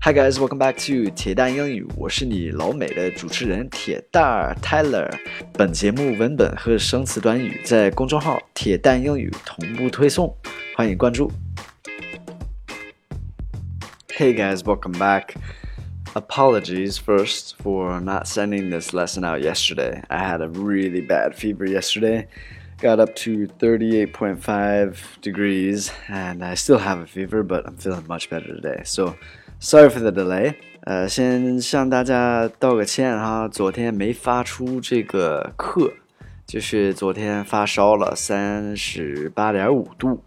Hi guys, welcome back to 铁蛋英语，我是你老美的主持人铁蛋儿 Tyler。本节目文本和生词短语在公众号“铁蛋英语”同步推送，欢迎关注。Hey guys, welcome back. Apologies first for not sending this lesson out yesterday. I had a really bad fever yesterday. Got up to 38.5 degrees and I still have a fever, but I'm feeling much better today. So Sorry for the delay，呃，先向大家道个歉哈，昨天没发出这个课，就是昨天发烧了三十八点五度，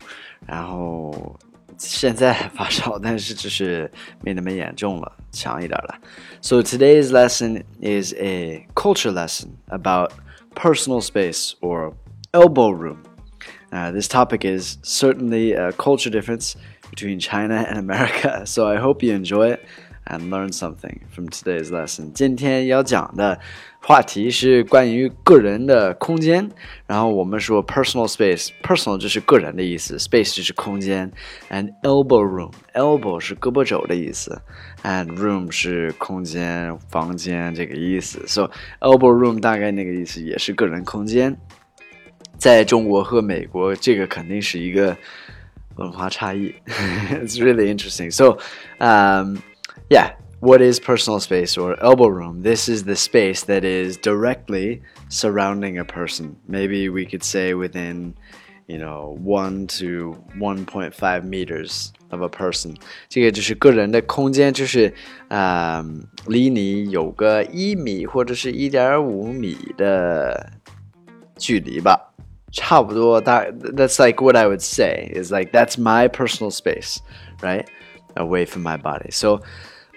然后现在发烧，但是就是没那么严重了，强一点了。So today's lesson is a culture lesson about personal space or elbow room. Uh, this topic is certainly a culture difference between China and America. So I hope you enjoy it and learn something from today's lesson. 今天要讲的话题是关于个人的空间。然后我们说 personal space，personal 就是个人的意思，space 就是空间，and elbow room，elbow 是胳膊肘的意思，and room 是空间、房间这个意思。So elbow room 大概那个意思也是个人空间。在中国和美国，这个肯定是一个文化差异. it's really interesting. So, um, yeah, what is personal space or elbow room? This is the space that is directly surrounding a person. Maybe we could say within, you know, one to one point five meters of a person. 这个就是个人的空间，就是啊，离你有个一米或者是一点五米的距离吧。 差不多 that that's like what I would say is like that's my personal space, right? Away from my body. So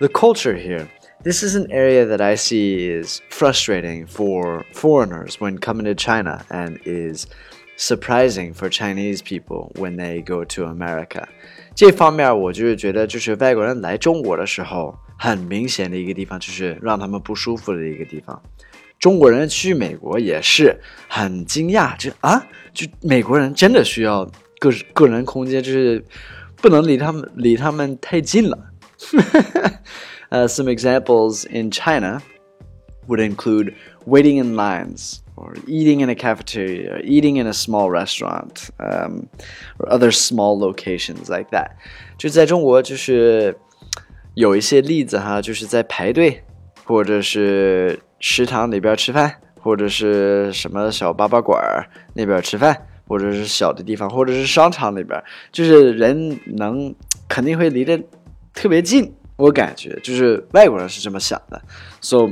the culture here, this is an area that I see is frustrating for foreigners when coming to China and is surprising for Chinese people when they go to America. 这方面，我就是觉得，就是外国人来中国的时候，很明显的一个地方，就是让他们不舒服的一个地方。 中国人去美国也是很惊讶，就啊，就美国人真的需要个个人空间，就是不能离他们离他们太近了。uh, some examples in China would include waiting in lines or eating in a cafeteria, or eating in a small restaurant, um, or other small locations like that. 就在中国，就是有一些例子哈，就是在排队，或者是 食堂里边吃饭，或者是什么小八八馆儿那边吃饭，或者是小的地方，或者是商场里边，就是人能肯定会离得特别近。我感觉就是外国人是这么想的，so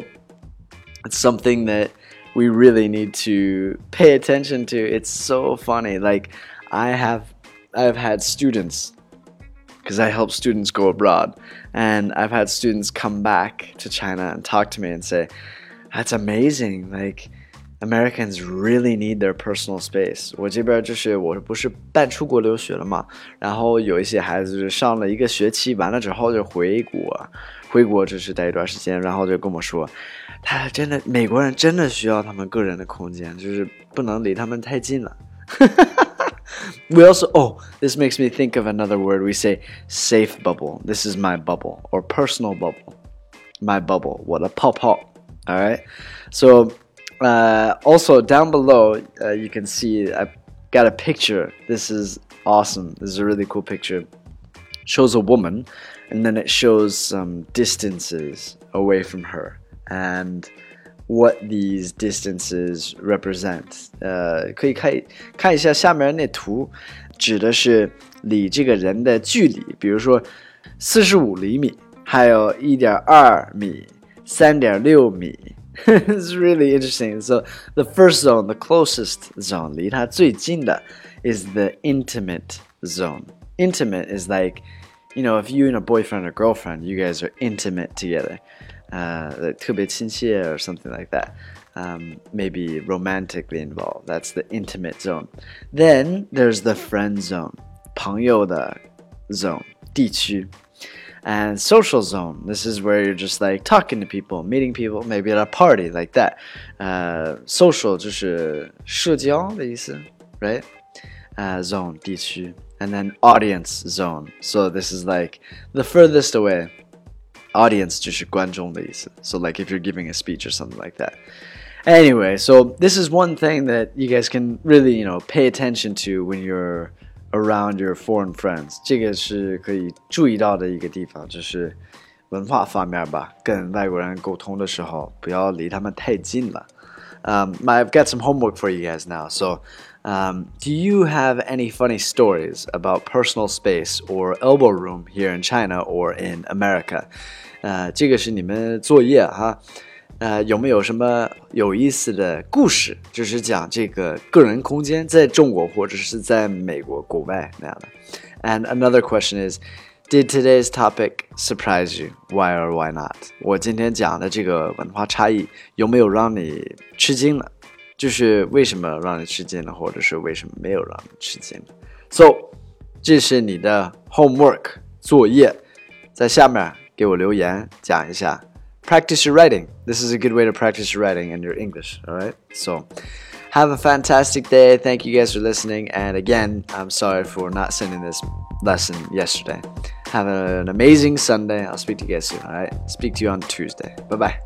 it's something that we really need to pay attention to. It's so funny. Like I have, I've had students because I help students go abroad, and I've had students come back to China and talk to me and say that's amazing. Like Americans really need their personal space. 我这边就是我不是办出国留学了嘛，然后有一些孩子就是上了一个学期，完了之后就回国，回国就是待一段时间，然后就跟我说，他真的美国人真的需要他们个人的空间，就是不能离他们太近了。we also oh this makes me think of another word we say safe bubble this is my bubble or personal bubble my bubble 我的泡泡 all right. So uh, also down below, uh, you can see I've got a picture. This is awesome. This is a really cool picture. shows a woman, and then it shows some distances away from her and what these distances represent. 呃，可以看看一下下面那图，指的是离这个人的距离，比如说四十五厘米，还有一点二米。 三点六米。it's really interesting. So the first zone, the closest zone, 离它最近的 is the intimate zone. Intimate is like, you know, if you and a boyfriend or girlfriend, you guys are intimate together, uh, like 特别亲切 or something like that. Um, maybe romantically involved. That's the intimate zone. Then there's the friend zone, 朋友的 zone, 地区 and social zone. This is where you're just like talking to people, meeting people, maybe at a party like that. Uh, social 就是社交的意思，right? Uh, zone 地区 and then audience zone. So this is like the furthest away audience 就是观众的意思。So like if you're giving a speech or something like that. Anyway, so this is one thing that you guys can really, you know, pay attention to when you're around your foreign friends. 这个是可以注意到的一个地方，就是文化方面吧。跟外国人沟通的时候，不要离他们太近了。Um, I've got some homework for you guys now. So, um, do you have any funny stories about personal space or elbow room here in China or in America? 呃，这个是你们作业哈。 呃，有没有什么有意思的故事？就是讲这个个人空间，在中国或者是在美国国外那样的。And another question is. Did today's topic surprise you? Why or why not? 我今天讲的这个文化差异有没有让你吃惊了？就是为什么让你吃惊了，或者是为什么没有让你吃惊？So，这是你的 homework 作业，在下面给我留言讲一下。Practice your writing. This is a good way to practice your writing and your English. All right. So. Have a fantastic day. Thank you guys for listening. And again, I'm sorry for not sending this lesson yesterday. Have an amazing Sunday. I'll speak to you guys soon. All right. Speak to you on Tuesday. Bye bye.